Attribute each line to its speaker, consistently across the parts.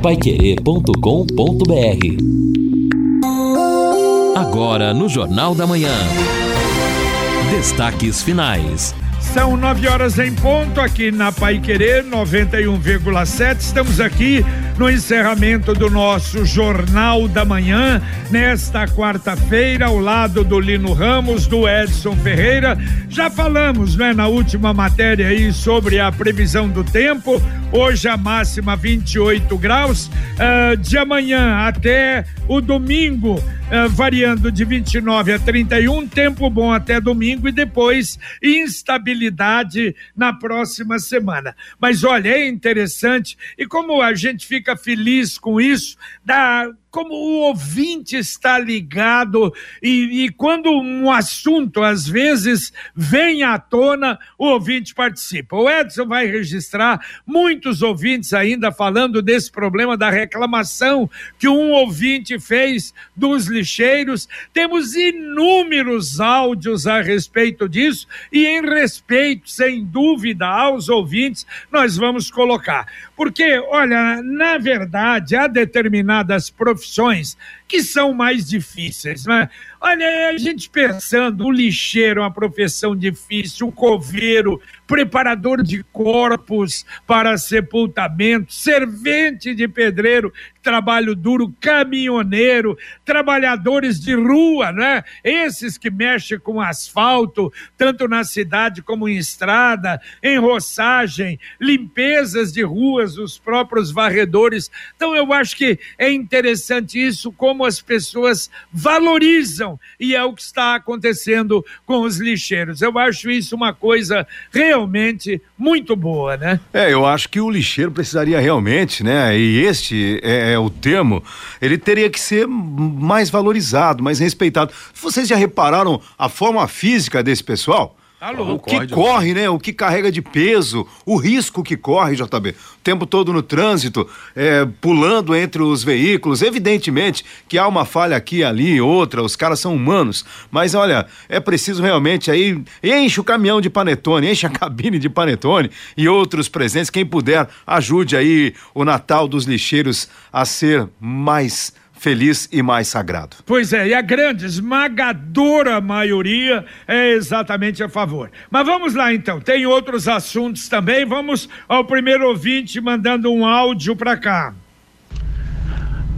Speaker 1: paiquerê.com.br Agora no Jornal da Manhã. Destaques finais.
Speaker 2: São nove horas em ponto aqui na Pai Querer 91,7. Estamos aqui no encerramento do nosso Jornal da Manhã, nesta quarta-feira, ao lado do Lino Ramos, do Edson Ferreira. Já falamos, né, na última matéria aí sobre a previsão do tempo. Hoje a máxima 28 graus. Uh, de amanhã até o domingo, uh, variando de 29 a 31, tempo bom até domingo e depois instabilidade na próxima semana. Mas olha, é interessante e como a gente fica feliz com isso, dá como o ouvinte está ligado e, e, quando um assunto às vezes vem à tona, o ouvinte participa. O Edson vai registrar muitos ouvintes ainda falando desse problema da reclamação que um ouvinte fez dos lixeiros. Temos inúmeros áudios a respeito disso e em respeito, sem dúvida, aos ouvintes, nós vamos colocar. Porque, olha, na verdade, há determinadas profissões que são mais difíceis, né? Olha, a gente pensando, o lixeiro é uma profissão difícil, o coveiro, preparador de corpos para sepultamento, servente de pedreiro, trabalho duro, caminhoneiro, trabalhadores de rua, né? Esses que mexem com asfalto, tanto na cidade como em estrada, em roçagem, limpezas de ruas, os próprios varredores. Então eu acho que é interessante isso, como as pessoas valorizam e é o que está acontecendo com os lixeiros. Eu acho isso uma coisa realmente muito boa, né?
Speaker 3: É, eu acho que o lixeiro precisaria realmente, né? E este é, é o termo, ele teria que ser mais valorizado, mais respeitado. Vocês já repararam a forma física desse pessoal?
Speaker 2: Alô,
Speaker 3: o que corre, né? O que carrega de peso, o risco que corre, JB. O tempo todo no trânsito, é, pulando entre os veículos. Evidentemente que há uma falha aqui, ali, outra, os caras são humanos. Mas olha, é preciso realmente aí. Enche o caminhão de panetone, enche a cabine de panetone e outros presentes. Quem puder, ajude aí o Natal dos lixeiros a ser mais feliz e mais sagrado.
Speaker 2: Pois é, e a grande, esmagadora maioria é exatamente a favor. Mas vamos lá então, tem outros assuntos também. Vamos ao primeiro ouvinte mandando um áudio para cá.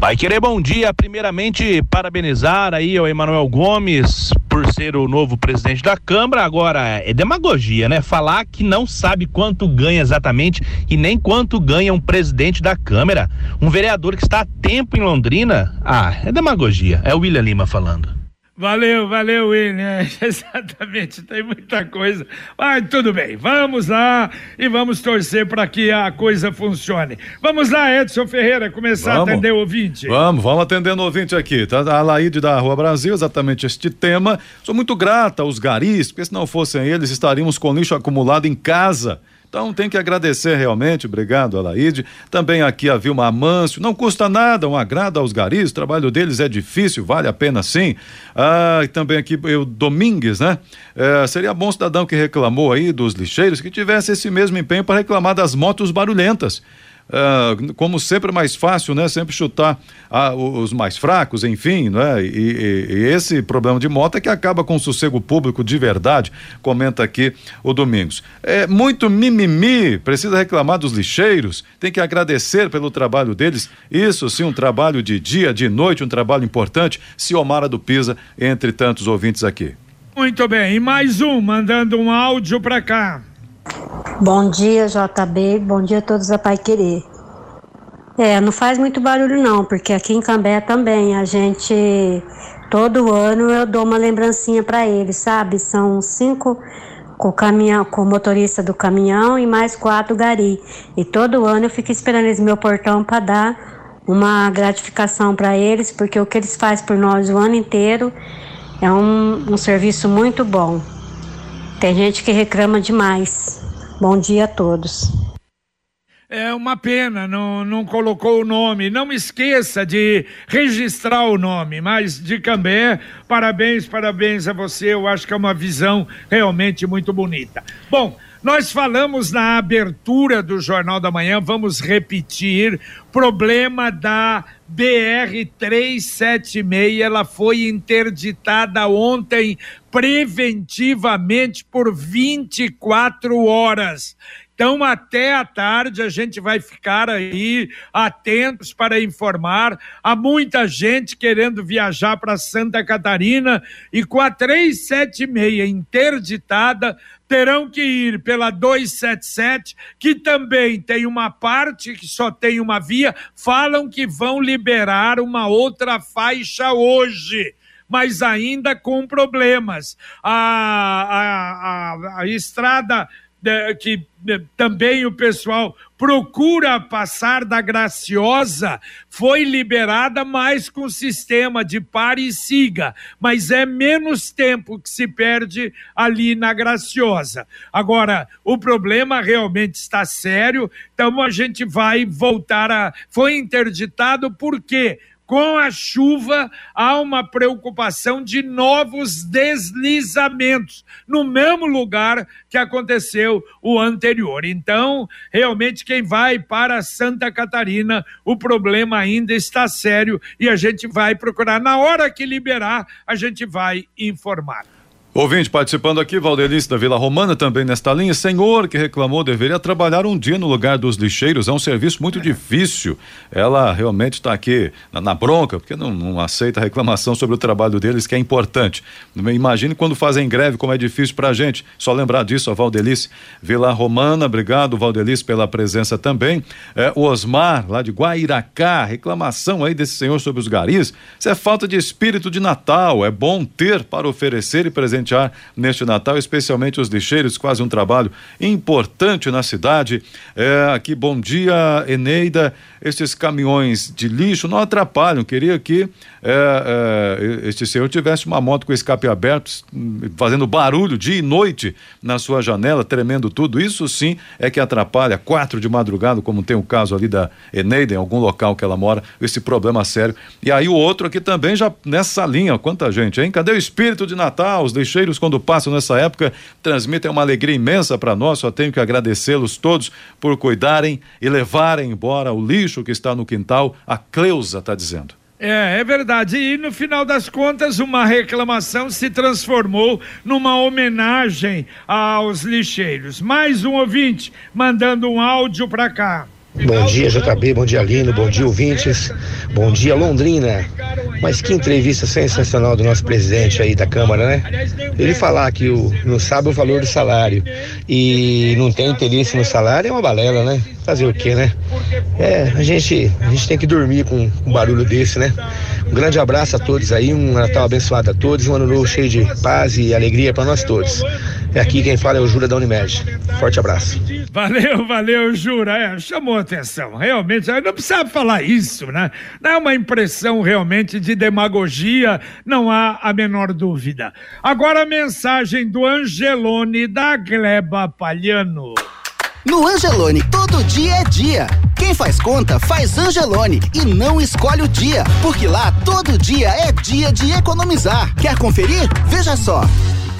Speaker 4: Vai querer bom dia. Primeiramente, parabenizar aí ao Emanuel Gomes por ser o novo presidente da Câmara. Agora, é demagogia, né? Falar que não sabe quanto ganha exatamente e nem quanto ganha um presidente da Câmara. Um vereador que está há tempo em Londrina. Ah, é demagogia. É o William Lima falando.
Speaker 2: Valeu, valeu, William. Exatamente, tem muita coisa. Mas tudo bem, vamos lá e vamos torcer para que a coisa funcione. Vamos lá, Edson Ferreira, começar vamos. a atender o ouvinte.
Speaker 3: Vamos, vamos atendendo o ouvinte aqui. Tá a Laíde da Rua Brasil, exatamente este tema. Sou muito grata aos garis, porque se não fossem eles, estaríamos com lixo acumulado em casa. Então tem que agradecer realmente, obrigado, Alaide. Também aqui a Vilma Amâncio, não custa nada, um agrado aos garis, o trabalho deles é difícil, vale a pena sim. Ah, e também aqui o Domingues, né? É, seria bom cidadão que reclamou aí dos lixeiros que tivesse esse mesmo empenho para reclamar das motos barulhentas. Uh, como sempre é mais fácil, né? Sempre chutar uh, os mais fracos, enfim, né? E, e, e, esse problema de moto é que acaba com o sossego público de verdade, comenta aqui o Domingos. É muito mimimi, precisa reclamar dos lixeiros, tem que agradecer pelo trabalho deles. Isso sim, um trabalho de dia, de noite, um trabalho importante. Ciomara do Pisa, entre tantos ouvintes aqui.
Speaker 2: Muito bem, e mais um mandando um áudio para cá.
Speaker 5: Bom dia, JB. Bom dia a todos a Pai Querer. É, não faz muito barulho não, porque aqui em Cambé também a gente todo ano eu dou uma lembrancinha para eles, sabe? São cinco com o caminhão, com o motorista do caminhão e mais quatro gari. E todo ano eu fico esperando eles no meu portão para dar uma gratificação para eles, porque o que eles fazem por nós o ano inteiro é um, um serviço muito bom. Tem gente que reclama demais. Bom dia a todos.
Speaker 2: É uma pena, não, não colocou o nome. Não esqueça de registrar o nome, mas de Cambé, parabéns, parabéns a você. Eu acho que é uma visão realmente muito bonita. Bom, Nós falamos na abertura do Jornal da Manhã, vamos repetir, problema da BR 376, ela foi interditada ontem preventivamente por 24 horas. Então, até à tarde, a gente vai ficar aí atentos para informar. Há muita gente querendo viajar para Santa Catarina e com a 376 interditada, terão que ir pela 277, que também tem uma parte que só tem uma via. Falam que vão liberar uma outra faixa hoje mas ainda com problemas. A, a, a, a estrada que também o pessoal procura passar da Graciosa, foi liberada mais com sistema de pare e siga, mas é menos tempo que se perde ali na Graciosa. Agora, o problema realmente está sério, então a gente vai voltar a. Foi interditado por quê? Com a chuva, há uma preocupação de novos deslizamentos no mesmo lugar que aconteceu o anterior. Então, realmente, quem vai para Santa Catarina, o problema ainda está sério e a gente vai procurar. Na hora que liberar, a gente vai informar.
Speaker 3: Ouvinte participando aqui, Valdelice da Vila Romana, também nesta linha. Senhor que reclamou deveria trabalhar um dia no lugar dos lixeiros. É um serviço muito difícil. Ela realmente está aqui na, na, bronca, porque não, não, aceita reclamação sobre o trabalho deles, que é importante. Imagine quando fazem greve, como é difícil para a gente. Só lembrar disso, a Valdelice Vila Romana. Obrigado, Valdelice, pela presença também. É, o Osmar, lá de Guairacá, reclamação aí desse senhor sobre os garis. Isso é falta de espírito de Natal. É bom ter para oferecer e presentear presentear neste Natal, especialmente os lixeiros, quase um trabalho importante na cidade. É, aqui, bom dia, Eneida. Estes caminhões de lixo não atrapalham. Queria que é, é, este senhor tivesse uma moto com escape aberto, fazendo barulho dia e noite na sua janela, tremendo tudo. Isso sim é que atrapalha. Quatro de madrugada, como tem o caso ali da Eneida, em algum local que ela mora, esse problema sério. E aí o outro aqui também já nessa linha. Quanta gente, hein? Cadê o espírito de Natal? Os lixeiros lixeiros, quando passam nessa época, transmitem uma alegria imensa para nós. Só tenho que agradecê-los todos por cuidarem e levarem embora o lixo que está no quintal. A Cleusa está dizendo.
Speaker 2: É, é verdade. E no final das contas, uma reclamação se transformou numa homenagem aos lixeiros. Mais um ouvinte mandando um áudio para cá.
Speaker 6: Bom dia, JB, bom dia, Lino, bom dia, ouvintes, bom dia, Londrina. Mas que entrevista sensacional do nosso presidente aí da Câmara, né? Ele falar que o, não sabe o valor do salário e não tem interesse no salário é uma balela, né? Fazer o quê, né? É, a gente, a gente tem que dormir com um barulho desse, né? Um grande abraço a todos aí, um Natal abençoado a todos, um ano novo cheio de paz e alegria para nós todos. É aqui quem fala é o Jura da Unimed. Forte abraço.
Speaker 2: Valeu, valeu, Jura. É, chamou atenção. Realmente, não precisava falar isso, né? Não é uma impressão realmente de demagogia, não há a menor dúvida. Agora a mensagem do Angelone da Gleba Palhano.
Speaker 7: No Angelone, todo dia é dia. Quem faz conta faz Angelone e não escolhe o dia, porque lá todo dia é dia de economizar. Quer conferir? Veja só.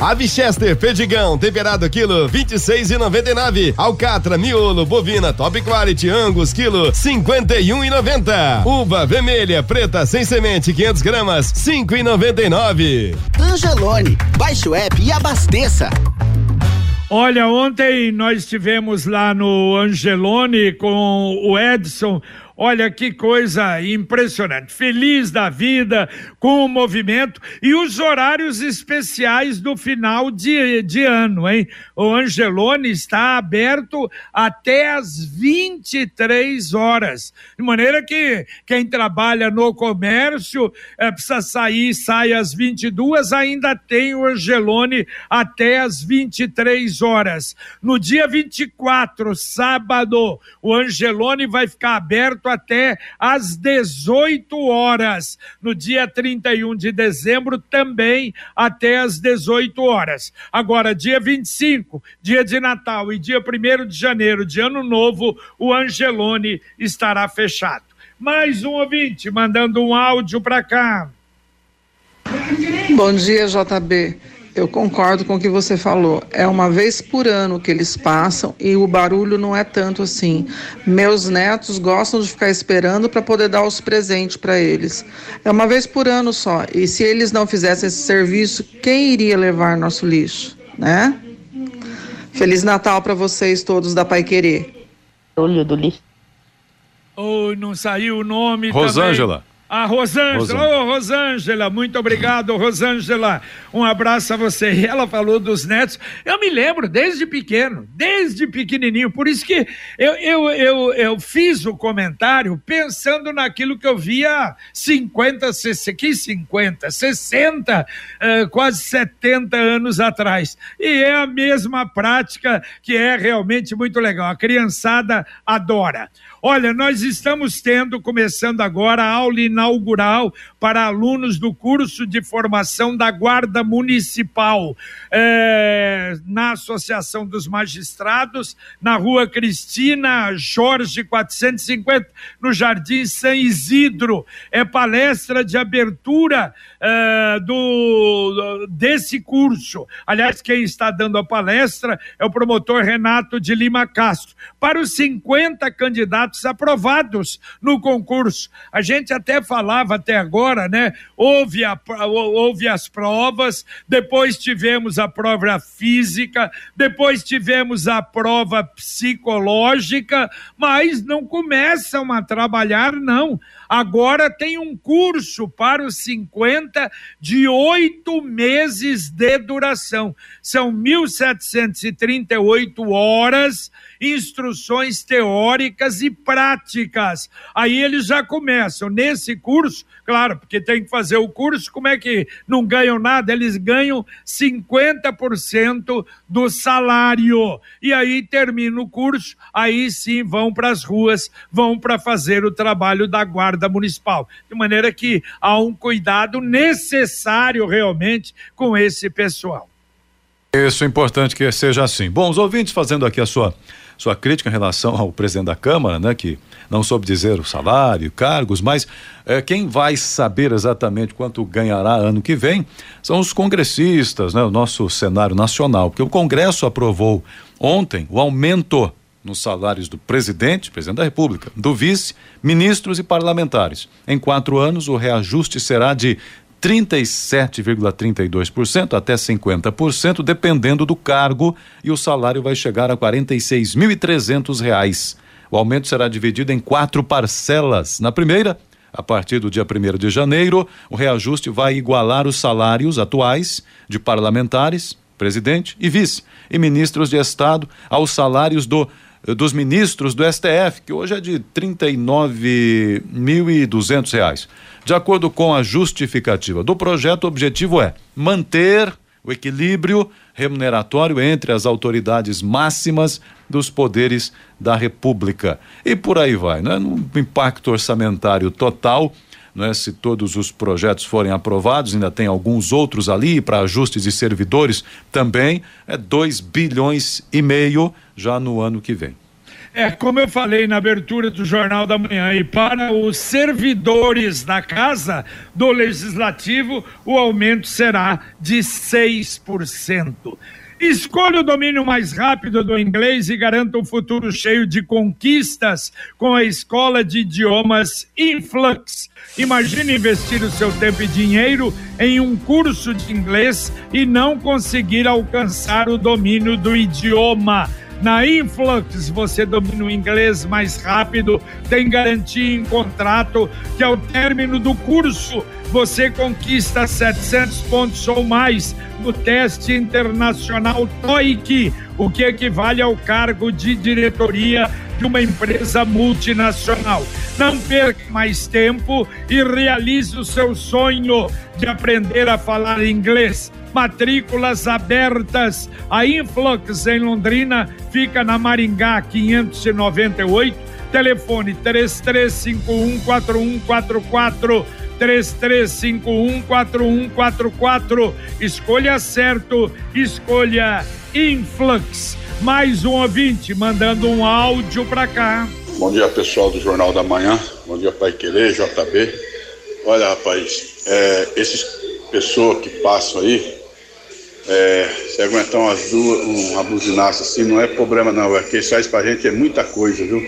Speaker 8: Ave Chester, Pedigão, temperado quilo, vinte e seis e noventa e nove. Alcatra, miolo, bovina, top quality, angus, quilo, cinquenta e um e noventa. Uva vermelha, preta, sem semente, 500 gramas, cinco e noventa e nove.
Speaker 7: Angelone, baixe o app e abasteça.
Speaker 2: Olha, ontem nós estivemos lá no Angelone com o Edson Olha que coisa impressionante. Feliz da vida com o movimento e os horários especiais do final de, de ano, hein? O Angelone está aberto até às 23 horas. De maneira que quem trabalha no comércio é, precisa sair, sai às 22, ainda tem o Angelone até às 23 horas. No dia 24, sábado, o Angelone vai ficar aberto aberto até às 18 horas. No dia 31 de dezembro, também até às 18 horas. Agora, dia 25, dia de Natal e dia 1 de janeiro, de Ano Novo, o Angelone estará fechado. Mais um ouvinte mandando um áudio para cá.
Speaker 9: Bom dia, JB. Eu concordo com o que você falou. É uma vez por ano que eles passam e o barulho não é tanto assim. Meus netos gostam de ficar esperando para poder dar os presentes para eles. É uma vez por ano só. E se eles não fizessem esse serviço, quem iria levar nosso lixo, né? Feliz Natal para vocês todos da Pai Querer.
Speaker 10: Olho do lixo.
Speaker 2: Oh, não saiu o nome
Speaker 3: Rosângela.
Speaker 2: Também. A Rosângela, ô oh, Rosângela, muito obrigado, Rosângela. Um abraço a você. E ela falou dos netos. Eu me lembro desde pequeno, desde pequenininho. Por isso que eu, eu, eu, eu fiz o comentário pensando naquilo que eu via 50, 60, que 50, 60, uh, quase 70 anos atrás. E é a mesma prática que é realmente muito legal. A criançada adora. Olha, nós estamos tendo, começando agora, a aula inaugural para alunos do curso de formação da Guarda Municipal, é, na Associação dos Magistrados, na Rua Cristina Jorge 450, no Jardim São Isidro. É palestra de abertura é, do, desse curso. Aliás, quem está dando a palestra é o promotor Renato de Lima Castro. Para os 50 candidatos candidatos aprovados no concurso. A gente até falava até agora, né? Houve, a, houve as provas, depois tivemos a prova física, depois tivemos a prova psicológica, mas não começam a trabalhar, não. Agora tem um curso para os 50 de oito meses de duração. São 1.738 horas instruções teóricas e práticas. Aí eles já começam nesse curso, claro, porque tem que fazer o curso, como é que não ganham nada? Eles ganham 50% do salário. E aí termina o curso, aí sim vão para as ruas, vão para fazer o trabalho da guarda municipal. De maneira que há um cuidado necessário realmente com esse pessoal.
Speaker 3: Isso é importante que seja assim. Bom, os ouvintes fazendo aqui a sua sua crítica em relação ao presidente da Câmara, né, que não soube dizer o salário, cargos, mas é, quem vai saber exatamente quanto ganhará ano que vem são os congressistas, né, o nosso cenário nacional, porque o Congresso aprovou ontem o aumento nos salários do presidente, presidente da República, do vice, ministros e parlamentares. Em quatro anos, o reajuste será de 37,32% até 50%, dependendo do cargo, e o salário vai chegar a R$ 46.300. O aumento será dividido em quatro parcelas. Na primeira, a partir do dia 1 de janeiro, o reajuste vai igualar os salários atuais de parlamentares, presidente e vice, e ministros de Estado aos salários do dos ministros do STF, que hoje é de R$ 39.200. De acordo com a justificativa do projeto, o objetivo é manter o equilíbrio remuneratório entre as autoridades máximas dos poderes da República. E por aí vai, né? No impacto orçamentário total, né? Se todos os projetos forem aprovados, ainda tem alguns outros ali para ajustes de servidores também, é 2 bilhões e meio já no ano que vem.
Speaker 2: É, como eu falei na abertura do Jornal da Manhã, e para os servidores da Casa do Legislativo, o aumento será de 6%. Escolha o domínio mais rápido do inglês e garanta um futuro cheio de conquistas com a escola de idiomas Influx. Imagine investir o seu tempo e dinheiro em um curso de inglês e não conseguir alcançar o domínio do idioma. Na Influx você domina o inglês mais rápido, tem garantia em contrato que ao término do curso você conquista 700 pontos ou mais no teste internacional TOEIC, o que equivale ao cargo de diretoria de uma empresa multinacional. Não perca mais tempo e realize o seu sonho de aprender a falar inglês matrículas abertas. A Influx em Londrina fica na Maringá 598, telefone 33514144. 33514144. Escolha certo, escolha Influx. Mais um ouvinte mandando um áudio para cá.
Speaker 11: Bom dia, pessoal do Jornal da Manhã. Bom dia, Pai Querer, JB. Olha, rapaz, é, esses pessoas que passam aí, É, se aguentar umas duas, uma buzinaça assim, não é problema não, é que faz pra gente é muita coisa, viu?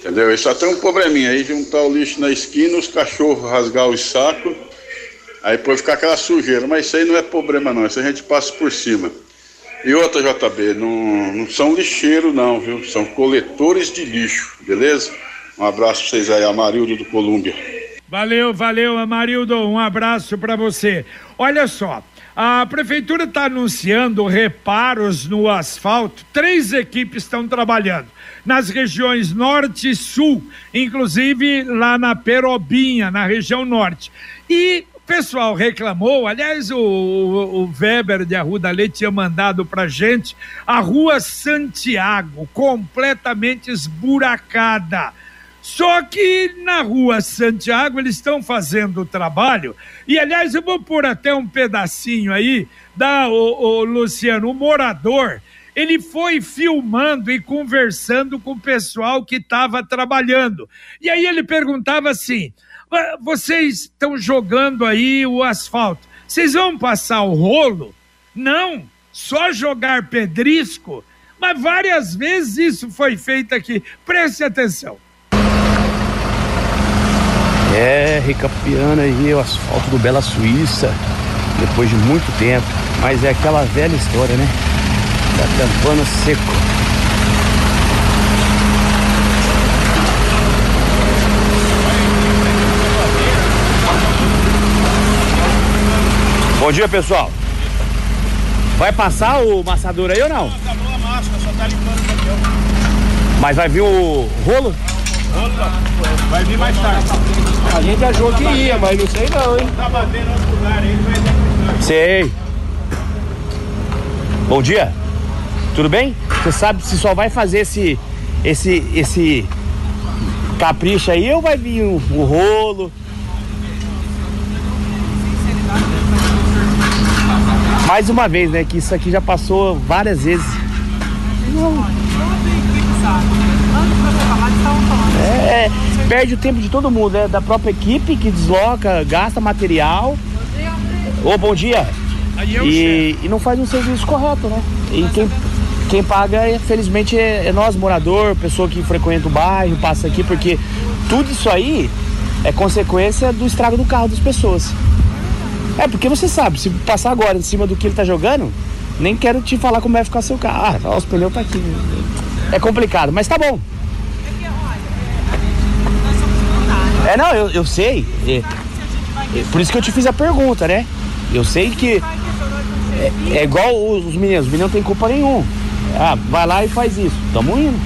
Speaker 11: Entendeu? Só tem um probleminha aí, juntar o lixo na esquina, os cachorros rasgar os sacos, aí depois ficar aquela sujeira, mas isso aí não é problema não, isso a gente passa por cima. E outra, JB, não, não são lixeiros não, viu? São coletores de lixo, beleza? Um abraço pra vocês aí, Amarildo do Colômbia.
Speaker 2: Valeu, valeu, Amarildo. Um abraço para você. Olha só, a prefeitura está anunciando reparos no asfalto. Três equipes estão trabalhando nas regiões norte e sul, inclusive lá na Perobinha, na região norte. E o pessoal reclamou, aliás, o, o, Weber de Arruda Leite tinha mandado para gente a rua Santiago, completamente esburacada. Só que na rua Santiago eles estão fazendo o trabalho. E aliás, eu vou pôr até um pedacinho aí da o, o Luciano, o morador. Ele foi filmando e conversando com o pessoal que estava trabalhando. E aí ele perguntava assim: vocês estão jogando aí o asfalto, vocês vão passar o rolo? Não, só jogar pedrisco. Mas várias vezes isso foi feito aqui. Preste atenção.
Speaker 10: Recapeando aí o asfalto do Bela Suíça, depois de muito tempo. Mas é aquela velha história, né? Tá tampando seco. Bom dia, pessoal. Vai passar o massador aí ou não?
Speaker 12: Acabou a máscara, só tá limpando o papel.
Speaker 10: Mas vai vir o rolo?
Speaker 12: Vai vir mais tarde.
Speaker 10: A gente achou que ia, mas não sei não, hein?
Speaker 12: Tá batendo outro lugar aí, vai.
Speaker 10: Sei. Bom dia. Tudo bem? Você sabe se só vai fazer esse esse esse capricho aí ou vai vir o, o rolo? Mais uma vez, né? Que isso aqui já passou várias vezes. É, perde o tempo de todo mundo, né? Da própria equipe que desloca, gasta material. Ô, bom dia.
Speaker 2: É
Speaker 10: E, e não faz um serviço correto, né? E quem, quem paga, é, felizmente, é, é nós, morador, pessoa que frequenta o bairro, passa aqui, porque tudo isso aí é consequência do estrago do carro das pessoas. É, porque você sabe, se passar agora em cima do que ele tá jogando, nem quero te falar como vai ficar seu carro. Ah, os pneus tá aqui. É complicado, mas tá bom. É, não, eu, eu sei. É, é por isso que eu te fiz a pergunta, né? Eu sei que é, é igual os, os meninos, os meninos não tem culpa nenhuma. Ah, vai lá e faz isso. Tamo indo.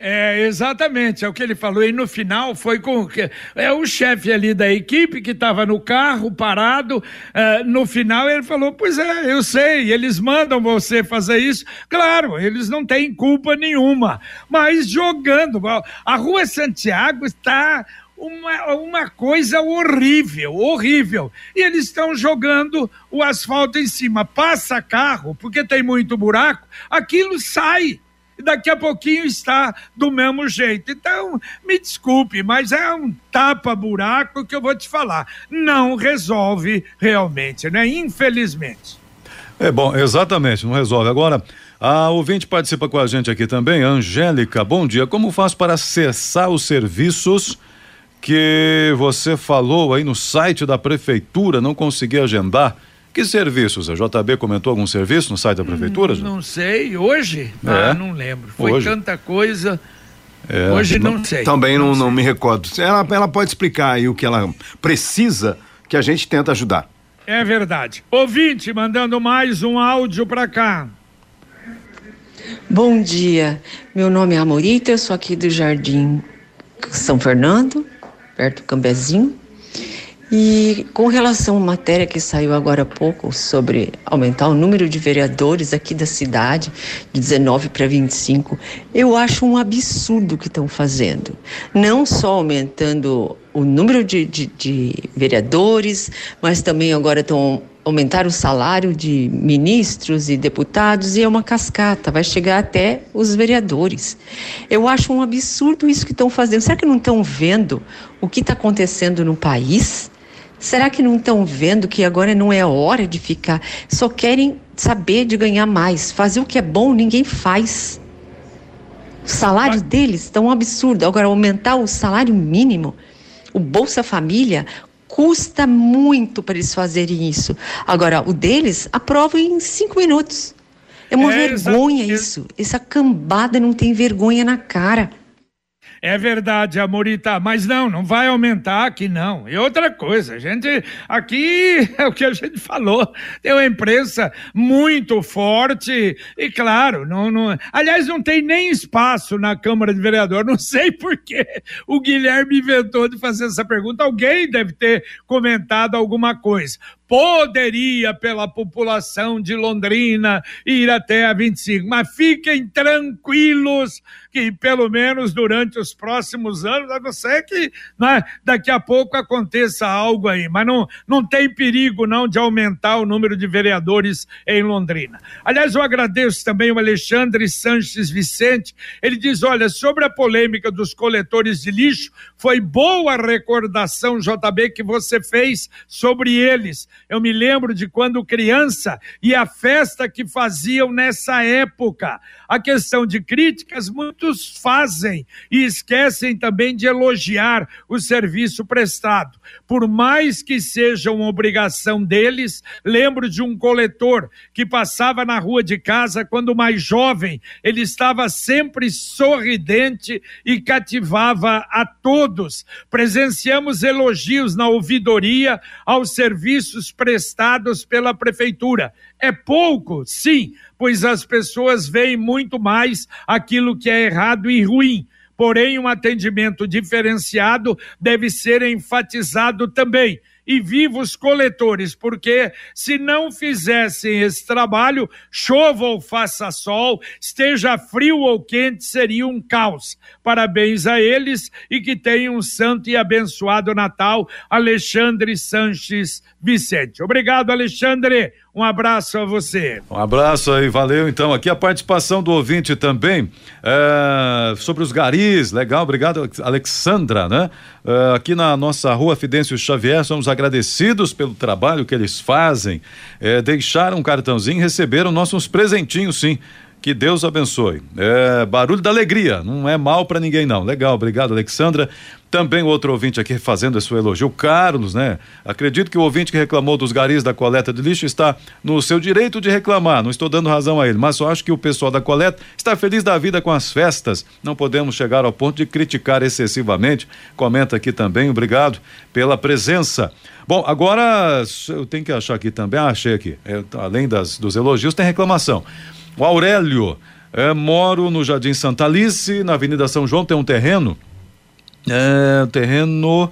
Speaker 2: É, exatamente, é o que ele falou. E no final foi com é o chefe ali da equipe que estava no carro parado. eh, no final ele falou: Pois é, eu sei, eles mandam você fazer isso. Claro, eles não têm culpa nenhuma, mas jogando. A Rua Santiago está uma, uma coisa horrível, horrível. E eles estão jogando o asfalto em cima. Passa carro, porque tem muito buraco, aquilo sai e daqui a pouquinho está do mesmo jeito. Então, me desculpe, mas é um tapa-buraco que eu vou te falar. Não resolve realmente, né? Infelizmente.
Speaker 3: É bom, exatamente, não resolve. Agora, a ouvinte participa com a gente aqui também, Angélica. Bom dia. Como faço para acessar os serviços que você falou aí no site da prefeitura? Não consegui agendar. Que serviços? A JB comentou algum serviço no site da prefeitura? Ju?
Speaker 2: Não sei, hoje?
Speaker 3: É.
Speaker 2: Ah, não lembro. Foi
Speaker 3: Hoje.
Speaker 2: tanta coisa.
Speaker 3: É.
Speaker 2: Hoje não sei.
Speaker 13: Também não, não me recordo. Ela, ela pode explicar aí o que ela precisa, que a gente tenta ajudar.
Speaker 2: É verdade. Ouvinte mandando mais um áudio para cá.
Speaker 14: Bom dia, meu nome é Amorita, eu sou aqui do Jardim São Fernando, perto do Cambezinho. E com relação à matéria que saiu agora há pouco sobre aumentar o número de vereadores aqui da cidade, de 19 para 25, eu acho um absurdo o que estão fazendo. Não só aumentando o número de, de, de vereadores, mas também agora estão aumentar o salário de ministros e deputados e é uma cascata, vai chegar até os vereadores. Eu acho um absurdo isso que estão fazendo. Será que não estão vendo o que está acontecendo no país? Será que não estão vendo que agora não é hora de ficar? Só querem saber de ganhar mais. Fazer o que é bom, ninguém faz. O salário deles está um absurdo. Agora, aumentar o salário mínimo, o Bolsa Família, custa muito para eles fazerem isso. Agora, o deles, aprova em cinco minutos. É uma
Speaker 2: É,
Speaker 14: vergonha isso. Essa cambada não tem vergonha na cara.
Speaker 2: É verdade, Amorita, mas não, não vai aumentar aqui não. E outra coisa, a gente aqui é o que a gente falou, tem uma imprensa muito forte e claro, não, não, aliás não tem nem espaço na Câmara de Vereador, não sei por que o Guilherme inventou de fazer essa pergunta, alguém deve ter comentado alguma coisa. Poderia, pela população de Londrina, ir até a 25, mas fiquem tranquilos que pelo menos durante os próximos anos, a não ser que né, daqui a pouco aconteça algo aí, mas não, não tem perigo não de aumentar o número de vereadores em Londrina. Aliás, eu agradeço também o Alexandre Sanches Vicente, ele diz, olha, sobre a polêmica dos coletores de lixo, foi boa a recordação, JB, que você fez sobre eles. Eu me lembro de quando criança e a festa que faziam nessa época. A questão de críticas, muitos fazem e esquecem também de elogiar o serviço prestado. Por mais que seja uma obrigação deles, lembro de um coletor que passava na rua de casa quando mais jovem, ele estava sempre sorridente e cativava a todos. Presenciamos elogios na ouvidoria aos serviços prestados pela prefeitura. É pouco, sim, pois as pessoas veem muito mais aquilo que é errado e ruim. Porém, um atendimento diferenciado deve ser enfatizado também. E vivos coletores, porque se não fizessem esse trabalho, chova ou faça sol, esteja frio ou quente, seria um caos. Parabéns a eles e que tenham um santo e abençoado Natal, Alexandre Sanches Vicente. Obrigado, Alexandre. Um abraço a você.
Speaker 3: Um abraço aí, valeu. Então, aqui a participação do ouvinte também é, sobre os garis. Legal, obrigado, Alexandra, né? É, aqui na nossa rua Fidêncio Xavier, somos agradecidos pelo trabalho que eles fazem. É, deixaram um cartãozinho receberam nossos presentinhos, sim. Que Deus abençoe. É, barulho da alegria, não é mal para ninguém não. Legal, obrigado, Alexandra. Também outro ouvinte aqui fazendo esse elogio, Carlos, né? Acredito que o ouvinte que reclamou dos garis da coleta de lixo está no seu direito de reclamar, não estou dando razão a ele, mas só acho que o pessoal da coleta está feliz da vida com as festas. Não podemos chegar ao ponto de criticar excessivamente. Comenta aqui também, obrigado pela presença. Bom, agora eu tenho que achar aqui também, ah, achei aqui, é, além das, dos elogios, tem reclamação. O Aurélio, é, moro no Jardim Santa Alice, na Avenida São João, tem um terreno. É, terreno.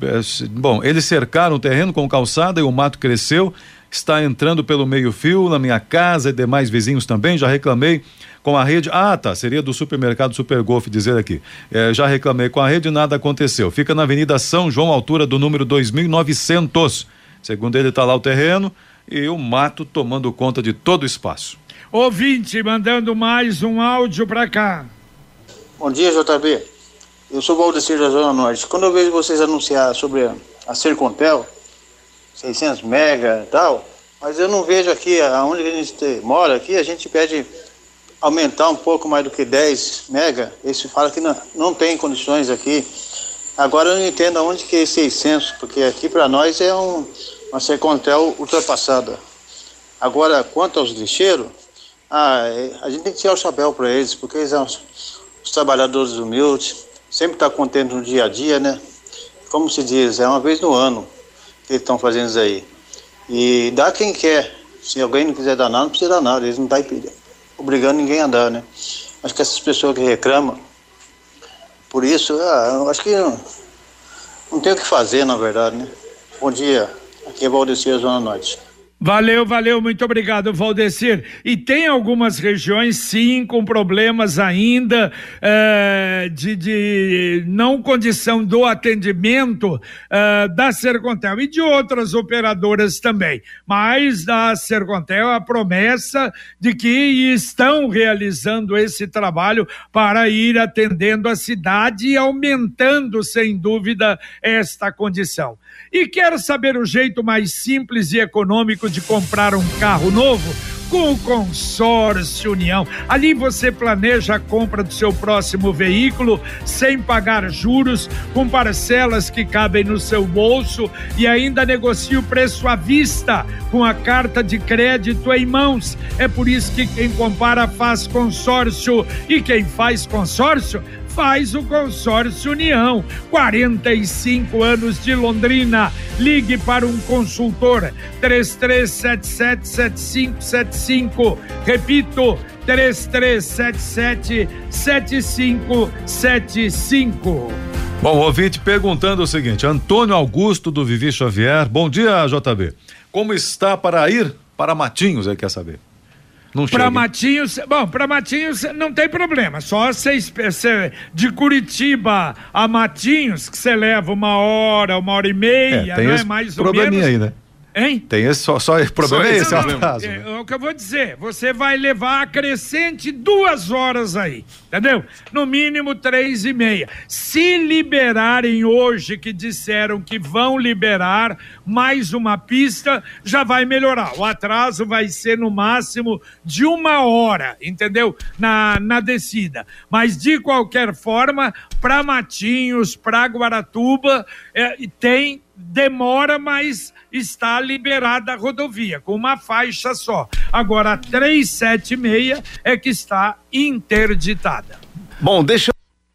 Speaker 3: é, bom, eles cercaram o terreno com calçada e o mato cresceu. Está entrando pelo meio-fio na minha casa e demais vizinhos também. Já reclamei com a rede. Ah, tá. Seria do supermercado Super Golf dizer aqui. É, já reclamei com a rede e nada aconteceu. Fica na Avenida São João, altura do número 2900. Segundo ele, está lá o terreno e o mato tomando conta de todo o espaço.
Speaker 2: Ouvinte mandando mais um áudio para cá.
Speaker 15: Bom dia, JB. Eu sou o Valdecir da Zona Norte. Quando eu vejo vocês anunciar sobre a, Sercontel, 600 mega e tal, mas eu não vejo aqui, aonde a gente mora aqui, a gente pede aumentar um pouco mais do que 10 mega. Esse fala que não, não tem condições aqui. Agora eu não entendo aonde que é 600, porque aqui para nós é um, uma Sercontel ultrapassada. Agora, quanto aos lixeiros, ah, a gente tem que tirar o chapéu para eles, porque eles são os, trabalhadores humildes, sempre está contente no dia a dia, né? Como se diz, é uma vez no ano que eles estão fazendo isso aí. E dá quem quer. Se alguém não quiser dar nada, não precisa dar nada. Eles não estão obrigando ninguém a dar, né? Acho que essas pessoas que reclamam, por isso, ah, acho que não, não tem o que fazer, na verdade, né? Bom dia, aqui é Valdecir, Zona Norte.
Speaker 2: Valeu, valeu, muito obrigado, Valdecir. E tem algumas regiões, sim, com problemas ainda eh, de, de não condição do atendimento eh, da Sercontel e de outras operadoras também. Mas da Sercontel a promessa de que estão realizando esse trabalho para ir atendendo a cidade e aumentando, sem dúvida, esta condição. E quer saber o jeito mais simples e econômico de comprar um carro novo? Com o Consórcio União. Ali você planeja a compra do seu próximo veículo sem pagar juros, com parcelas que cabem no seu bolso e ainda negocia o preço à vista com a carta de crédito em mãos. É por isso que quem compara faz consórcio e quem faz consórcio faz o consórcio União. 45 anos de Londrina. Ligue para um consultor 33777575. Repito, 33777575.
Speaker 3: Bom, ouvinte perguntando o seguinte: Antônio Augusto do Vivi Xavier. Bom dia, JB. Como está para ir para Matinhos? Ele quer saber. Não
Speaker 2: Para
Speaker 3: chega.
Speaker 2: Matinhos, bom, para Matinhos não tem problema, só você de Curitiba a Matinhos, que você leva uma hora, uma hora e meia,
Speaker 3: É, tem
Speaker 2: não é
Speaker 3: esse
Speaker 2: mais ou
Speaker 3: probleminha
Speaker 2: menos.
Speaker 3: aí, né?
Speaker 2: Hein?
Speaker 3: Tem esse só, só problema
Speaker 2: Só
Speaker 3: é
Speaker 2: esse
Speaker 3: é atraso.
Speaker 2: É, é o que eu vou dizer. Você vai levar acrescente duas horas aí, entendeu? No mínimo três e meia. Se liberarem hoje, que disseram que vão liberar mais uma pista, já vai melhorar. O atraso vai ser no máximo de uma hora, entendeu? Na, na descida. Mas de qualquer forma, para Matinhos, para Guaratuba, é, tem demora, mas está liberada a rodovia, com uma faixa só. Agora, a 376 é que está interditada.
Speaker 13: Bom, deixa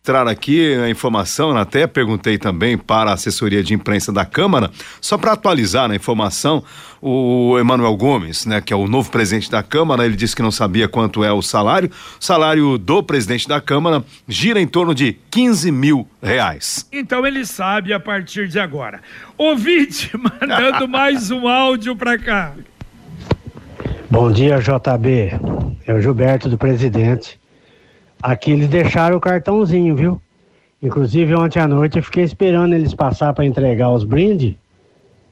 Speaker 13: eu entrar aqui a informação, até perguntei também para a assessoria de imprensa da Câmara, só para atualizar a informação, o Emanuel Gomes, né, que é o novo presidente da Câmara, ele disse que não sabia quanto é o salário. O salário do presidente da Câmara gira em torno de 15 mil reais.
Speaker 2: Então ele sabe a partir de agora. Ouvinte, mandando mais um áudio para cá.
Speaker 16: Bom dia, JB. É o Gilberto do Presidente. Aqui eles deixaram o cartãozinho, viu? Inclusive ontem à noite eu fiquei esperando eles passar para entregar os brindes,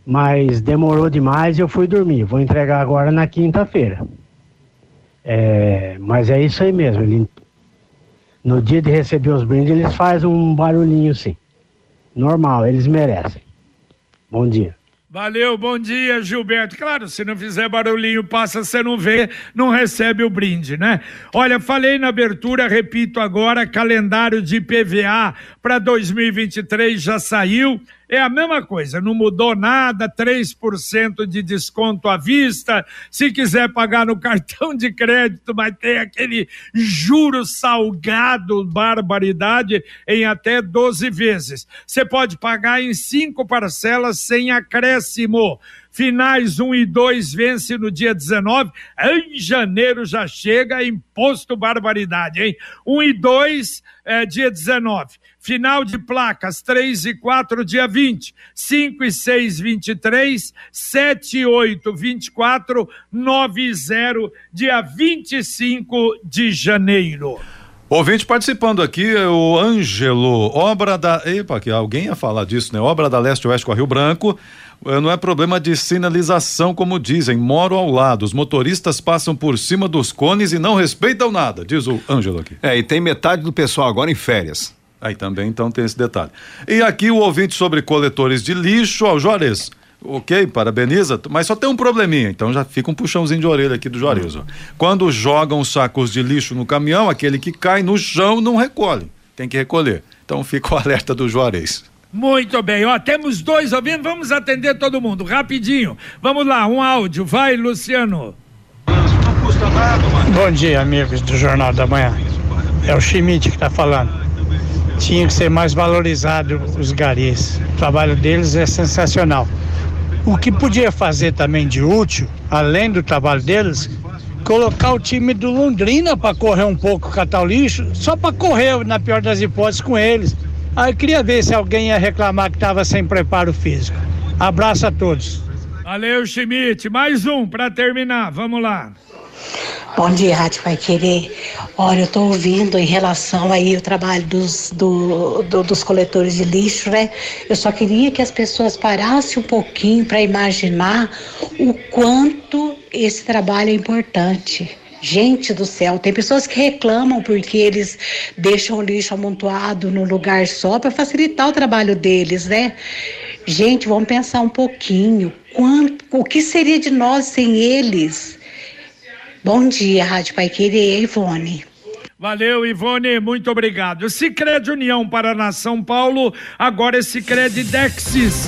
Speaker 16: mas demorou demais e eu fui dormir. Vou entregar agora na quinta-feira. É, mas é isso aí mesmo. Ele, no dia de receber os brindes, eles fazem um barulhinho sim. Normal, eles merecem. Bom dia.
Speaker 2: Valeu, bom dia, Gilberto. Claro, se não fizer barulhinho, passa, você não vê, não recebe o brinde, né? Olha, falei na abertura, repito agora, calendário de PVA para 2023 já saiu. É a mesma coisa, não mudou nada, 3% de desconto à vista. Se quiser pagar no cartão de crédito, vai ter aquele juro salgado, barbaridade, em até 12 vezes. Você pode pagar em cinco parcelas sem acréscimo. Finais 1 e 2 vence no dia 19. Em janeiro já chega, imposto barbaridade, hein? 1 e 2 é dia 19. Final de placas 3 e 4, dia 20. 5 e 6, 23. 7 e 8, 24. 9 e 0, dia 25 de janeiro.
Speaker 3: Ouvinte participando aqui, o Ângelo, obra da. Epa, que alguém ia falar disso, né? Obra da Leste Oeste com a Rio Branco. eh, Não é problema de sinalização, como dizem, moro ao lado. Os motoristas passam por cima dos cones e não respeitam nada, diz o Ângelo aqui.
Speaker 13: É, e tem metade do pessoal agora em férias.
Speaker 3: Aí também, então, tem esse detalhe. E aqui o ouvinte sobre coletores de lixo, ao Juarez. Ok, parabeniza, mas só tem um probleminha, então já fica um puxãozinho de orelha aqui do Juarez. ó. Quando jogam sacos de lixo no caminhão, aquele que cai no chão não recolhe, tem que recolher. Então fica o alerta do Juarez.
Speaker 2: Muito bem, ó, temos dois ouvindo, vamos atender todo mundo, rapidinho. Vamos lá, um áudio, vai, Luciano.
Speaker 17: Bom dia, amigos do Jornal da Manhã. É o Schmidt que está falando. Tinha que ser mais valorizado os garis. O trabalho deles é sensacional. O que podia fazer também de útil, além do trabalho deles, colocar o time do Londrina para correr um pouco, catar o lixo, só para correr, na pior das hipóteses, com eles. Aí eu queria ver se alguém ia reclamar que estava sem preparo físico. Abraço a todos.
Speaker 2: Valeu, Schmidt. Mais um para terminar. Vamos lá.
Speaker 18: Bom dia, Rádio Vai Querer. Olha, eu estou ouvindo em relação aí o trabalho dos, do, do, dos coletores de lixo, né? Eu só queria que as pessoas parassem um pouquinho para imaginar o quanto esse trabalho é importante. Gente do céu, tem pessoas que reclamam porque eles deixam o lixo amontoado num lugar só para facilitar o trabalho deles, né? Gente, vamos pensar um pouquinho. Quanto, o que seria de nós sem eles? Bom dia, Rádio Pai Querer, Ivone.
Speaker 2: Valeu, Ivone, muito obrigado. Cicred União Paraná São Paulo, agora é Cicred Dexis.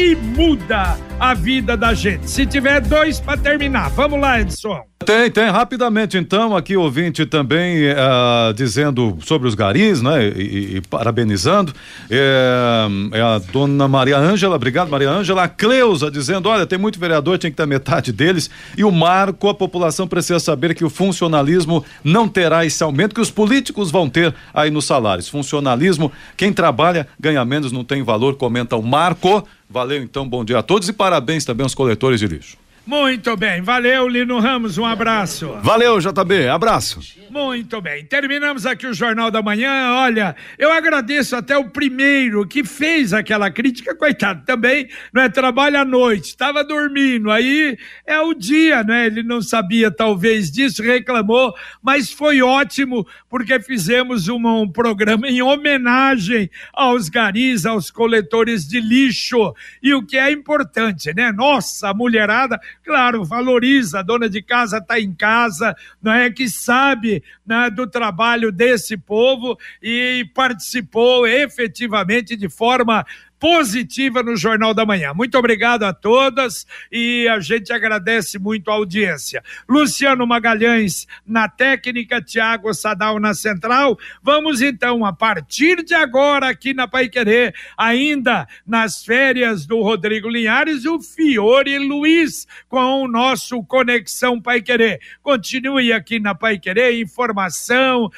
Speaker 2: e muda a vida da gente. Se tiver dois para terminar, vamos lá, Edson.
Speaker 3: Tem, tem, rapidamente então, aqui ouvinte também uh, dizendo sobre os garis, né, e, e, parabenizando, é, é, a dona Maria Ângela, obrigado Maria Ângela, a Cleusa dizendo, olha, tem muito vereador, tem que ter metade deles, e o Marco, a população precisa saber que o funcionalismo não terá esse aumento que os políticos vão ter aí nos salários, funcionalismo, quem trabalha ganha menos, não tem valor, comenta o Marco, valeu então, bom dia a todos e parabéns também aos coletores de lixo.
Speaker 2: Muito bem, valeu Lino Ramos, um abraço.
Speaker 13: Valeu, JB, abraço.
Speaker 2: Muito bem, terminamos aqui o Jornal da Manhã. Olha, eu agradeço até o primeiro que fez aquela crítica, coitado, também não é trabalho à noite, estava dormindo, aí é o dia, né? Ele não sabia talvez disso, reclamou, mas foi ótimo porque fizemos uma, um programa em homenagem aos garis, aos coletores de lixo e o que é importante, né? Nossa, a mulherada claro, valoriza, a dona de casa está em casa, não é? Que sabe né, do trabalho desse povo e participou efetivamente de forma positiva no Jornal da Manhã. Muito obrigado a todas e a gente agradece muito a audiência. Luciano Magalhães na técnica, Tiago Sadal na central. Vamos então, a partir de agora, aqui na Pai Querer, ainda nas férias do Rodrigo Linhares, o Fiore Luiz com o nosso Conexão Pai Querer. Continue aqui na Pai Querer, informação,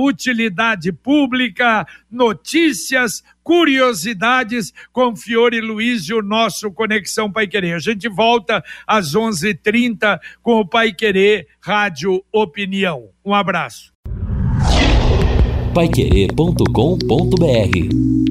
Speaker 2: utilidade pública, notícias, curiosidades com Fiore Luiz e o nosso Conexão Pai Querer. A gente volta às 11:30 com o Pai Querer Rádio Opinião. Um abraço.
Speaker 1: Paiquerê.com.br